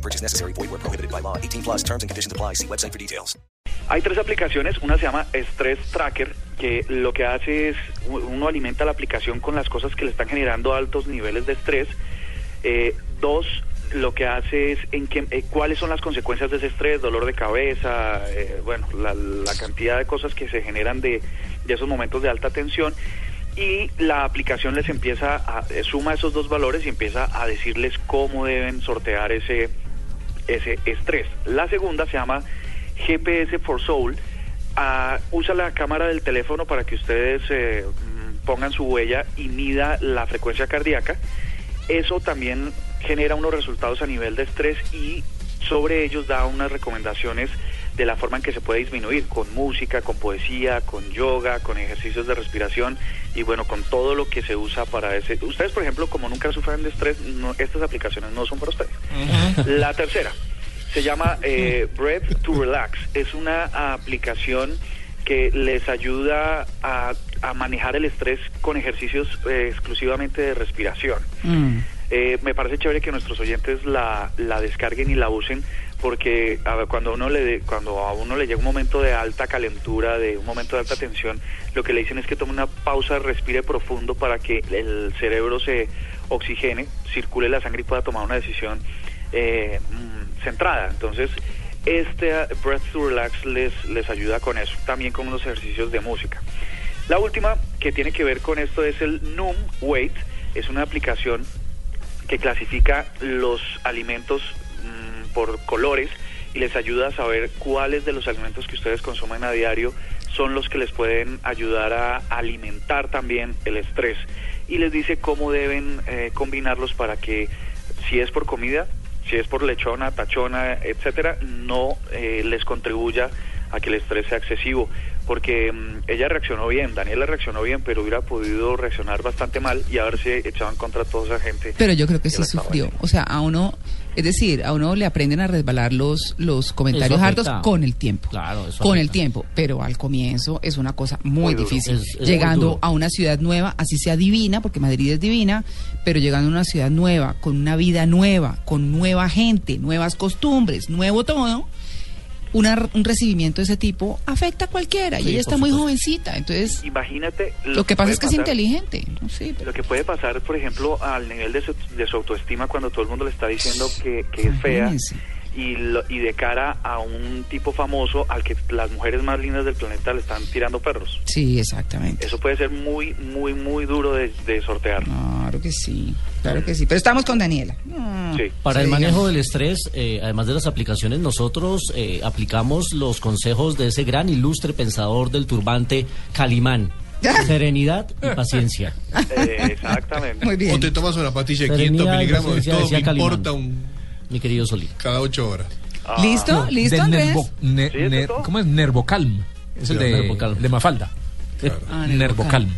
No purchase necessary. Void where prohibited by law. 18 plus terms and conditions apply. See website for details. Hay tres aplicaciones. Una se llama Stress Tracker, que lo que hace es uno alimenta la aplicación con las cosas que le están generando altos niveles de estrés. Eh, dos, lo que hace es en qué, eh, cuáles son las consecuencias de ese estrés, dolor de cabeza, eh, bueno, la, la cantidad de cosas que se generan de, de esos momentos de alta tensión y la aplicación les empieza a eh, suma esos dos valores y empieza a decirles cómo deben sortear ese ese estrés. La segunda se llama GPS for Soul. Ah, usa la cámara del teléfono para que ustedes eh, mm, pongan su huella y mida la frecuencia cardíaca. Eso también genera unos resultados a nivel de estrés y sobre ellos da unas recomendaciones de la forma en que se puede disminuir, con música, con poesía, con yoga, con ejercicios de respiración y bueno, con todo lo que se usa para ese. Ustedes, por ejemplo, como nunca sufren de estrés, no- estas aplicaciones no son para ustedes. La tercera se llama eh, Breath to Relax. Es una aplicación que les ayuda a, a manejar el estrés con ejercicios eh, exclusivamente de respiración. Eh, me parece chévere que nuestros oyentes la, la descarguen y la usen porque a ver, cuando uno le de- cuando a uno le llega un momento de alta calentura, de un momento de alta tensión, lo que le dicen es que tome una pausa, respire profundo para que el cerebro se oxigene, circule la sangre y pueda tomar una decisión eh, mm, centrada. Entonces, este uh, Breath to Relax les, les ayuda con eso, también con unos ejercicios de música. La última que tiene que ver con esto es el Noom Weight, es una aplicación que clasifica los alimentos mm, por colores y les ayuda a saber cuáles de los alimentos que ustedes consumen a diario son los que les pueden ayudar a alimentar también el estrés. Y les dice cómo deben eh, combinarlos para que si es por comida, si es por lechona, tachona, etcétera, no eh, les contribuya a que el estrés sea excesivo, porque mm, ella reaccionó bien, Daniela reaccionó bien, pero hubiera podido reaccionar bastante mal y haberse echado en contra de toda esa gente. Pero yo creo que sí sufrió. O sea, a uno, es decir, a uno le aprenden a resbalar los, los comentarios hartos con el tiempo. Claro, eso Con el tiempo. Pero al comienzo es una cosa muy, difícil. Es- es muy llegando a una ciudad nueva, así sea divina, porque Madrid es divina, pero llegando a una ciudad nueva, con una vida nueva, con nueva gente, nuevas costumbres, nuevo todo. Una, un recibimiento de ese tipo afecta a cualquiera y ella está muy jovencita, entonces Imagínate lo que pasa es que es inteligente, no sé, pero- Lo que puede pasar, por ejemplo, al nivel de su, de su autoestima cuando todo el mundo le está diciendo que, que es fea y, lo- y de cara a un tipo famoso al que las mujeres más lindas del planeta le están tirando perros. Sí, exactamente. Eso puede ser muy, muy, muy duro de, de sortear. Claro que sí, claro que sí. Pero estamos con Daniela. Mm. Sí. Para Sí, el manejo digamos. del estrés, eh, además de las aplicaciones, nosotros eh, aplicamos los consejos de ese gran ilustre pensador del turbante Calimán. Serenidad y paciencia. Eh, exactamente. Muy bien. O te tomas una pastilla de Serenidad 500 y miligramos de todo, me importa un, Mi querido Solín. cada 8 horas. ¿Listo? ¿Listo, de Andrés? Nervo- ne- ¿Sí, es ne- todo? ¿Cómo es? Nervocalm. Es el de, Nervocalm. de Mafalda. Claro. Ah, Nervocalm.